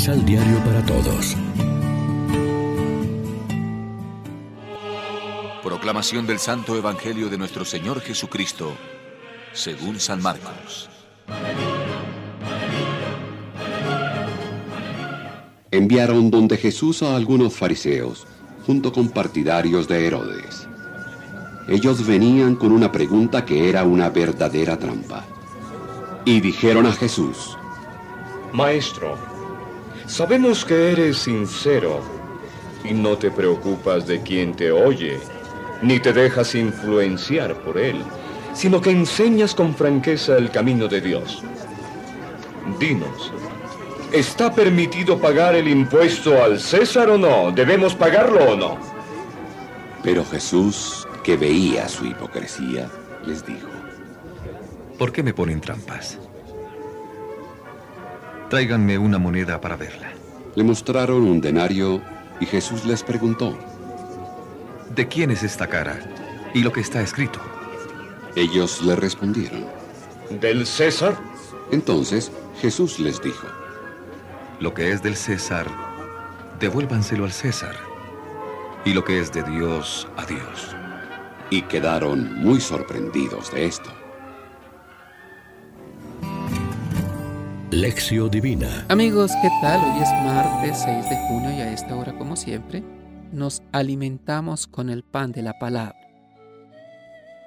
Misal Diario para Todos. Proclamación del Santo Evangelio de nuestro Señor Jesucristo, según San Marcos. Enviaron donde Jesús a algunos fariseos, junto con partidarios de Herodes. Ellos venían con una pregunta que era una verdadera trampa. Y dijeron a Jesús, Maestro, sabemos que eres sincero y no te preocupas de quien te oye, ni te dejas influenciar por él, sino que enseñas con franqueza el camino de Dios. Dinos, ¿está permitido pagar el impuesto al César o no? ¿Debemos pagarlo o no? Pero Jesús, que veía su hipocresía, les dijo, ¿Por qué me ponen trampas? Tráiganme una moneda para verla. Le mostraron un denario y Jesús les preguntó, ¿De quién es esta cara y lo que está escrito? Ellos le respondieron. ¿Del César? Entonces Jesús les dijo, Lo que es del César, devuélvanselo al César. Y lo que es de Dios, a Dios. y quedaron muy sorprendidos de esto. Lección Divina. Amigos, ¿qué tal? Hoy es martes 6 de junio y a esta hora, como siempre, nos alimentamos con el pan de la palabra.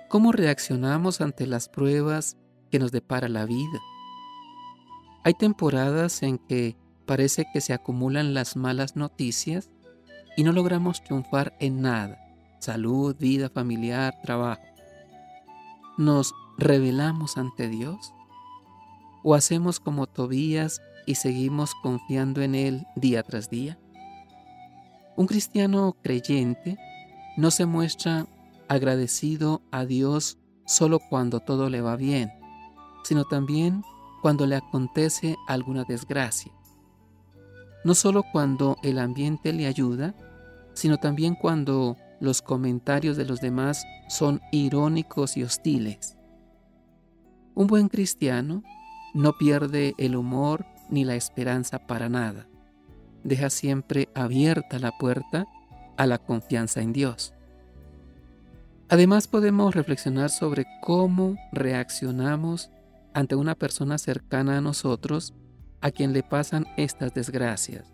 ¿Cómo reaccionamos ante las pruebas que nos depara la vida? Hay temporadas en que parece que se acumulan las malas noticias y no logramos triunfar en nada, salud, vida familiar, trabajo. ¿Nos rebelamos ante Dios? ¿O hacemos como Tobías y seguimos confiando en Él día tras día? Un cristiano creyente no se muestra agradecido a Dios solo cuando todo le va bien, sino también cuando le acontece alguna desgracia. No solo cuando el ambiente le ayuda, sino también cuando los comentarios de los demás son irónicos y hostiles. Un buen cristiano no pierde el humor ni la esperanza para nada. Deja siempre abierta la puerta a la confianza en Dios. Además podemos reflexionar sobre cómo reaccionamos ante una persona cercana a nosotros a quien le pasan estas desgracias.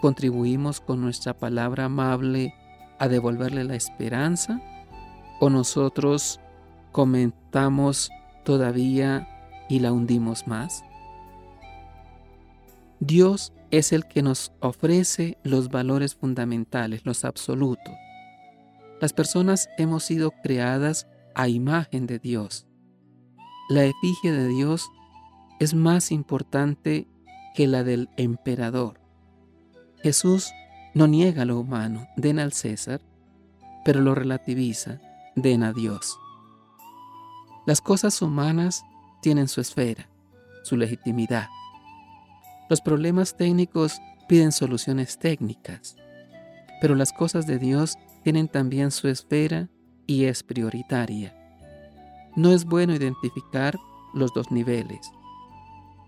¿Contribuimos con nuestra palabra amable a devolverle la esperanza? ¿O nosotros comentamos todavía y la hundimos más? Dios es el que nos ofrece los valores fundamentales, los absolutos. Las personas hemos sido creadas a imagen de Dios. La efigie de Dios es más importante que la del emperador. Jesús no niega lo humano, den al César, pero lo relativiza, den a Dios. Las cosas humanas tienen su esfera, su legitimidad. Los problemas técnicos piden soluciones técnicas, pero las cosas de Dios tienen también su esfera y es prioritaria. No es bueno identificar los dos niveles,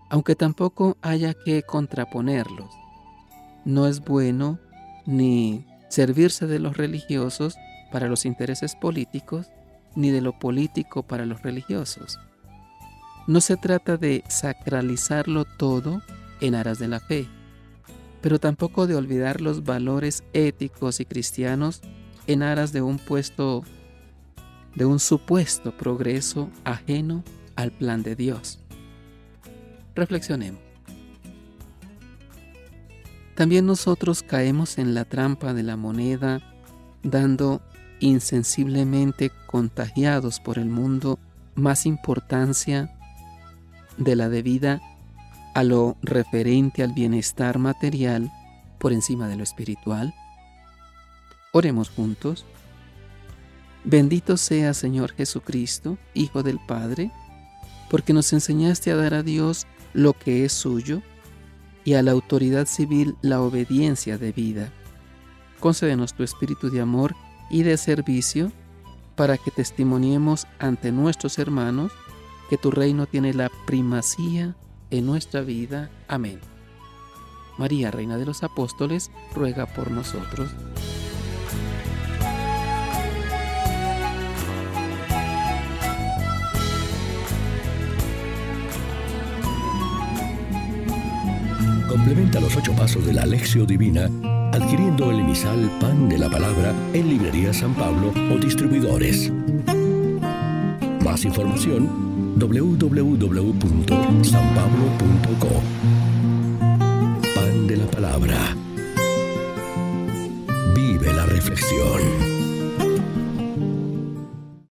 aunque tampoco haya que contraponerlos. No es bueno ni servirse de los religiosos para los intereses políticos, ni de lo político para los religiosos. No se trata de sacralizarlo todo en aras de la fe, pero tampoco de olvidar los valores éticos y cristianos en aras de un puesto de un supuesto progreso ajeno al plan de Dios. Reflexionemos. También nosotros caemos en la trampa de la moneda, dando insensiblemente contagiados por el mundo más importancia de la debida a lo referente al bienestar material por encima de lo espiritual? Oremos juntos. Bendito sea Señor Jesucristo, Hijo del Padre, porque nos enseñaste a dar a Dios lo que es suyo y a la autoridad civil la obediencia debida. Concédenos tu espíritu de amor y de servicio para que testimoniemos ante nuestros hermanos que tu reino tiene la primacía en nuestra vida. Amén. María, Reina de los Apóstoles, ruega por nosotros. Complementa los ocho pasos de la Alexio Divina adquiriendo el emisal Pan de la Palabra en Librería San Pablo o distribuidores. Más información www.sanpablo.co